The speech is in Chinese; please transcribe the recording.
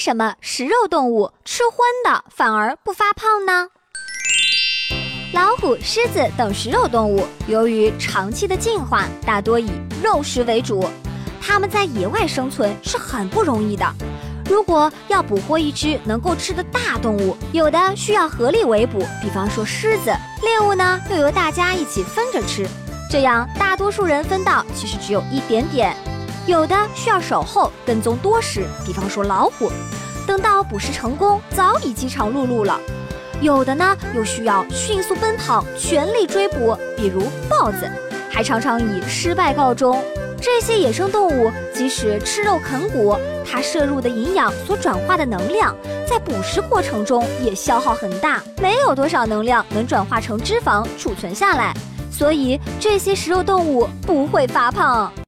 什么食肉动物吃荤的反而不发胖呢？老虎、狮子等食肉动物，由于长期的进化，大多以肉食为主，它们在野外生存是很不容易的。如果要捕获一只能够吃的大动物，有的需要合力围捕，比方说狮子；猎物呢，又由大家一起分着吃，这样大多数人分到其实只有一点点。有的需要守候跟踪多时，比方说老虎，等到捕食成功，早已饥肠辘辘了；有的呢又需要迅速奔跑，全力追捕，比如豹子，还常常以失败告终。这些野生动物即使吃肉啃骨，它摄入的营养所转化的能量，在捕食过程中也消耗很大，没有多少能量能转化成脂肪储存下来，所以这些食肉动物不会发胖。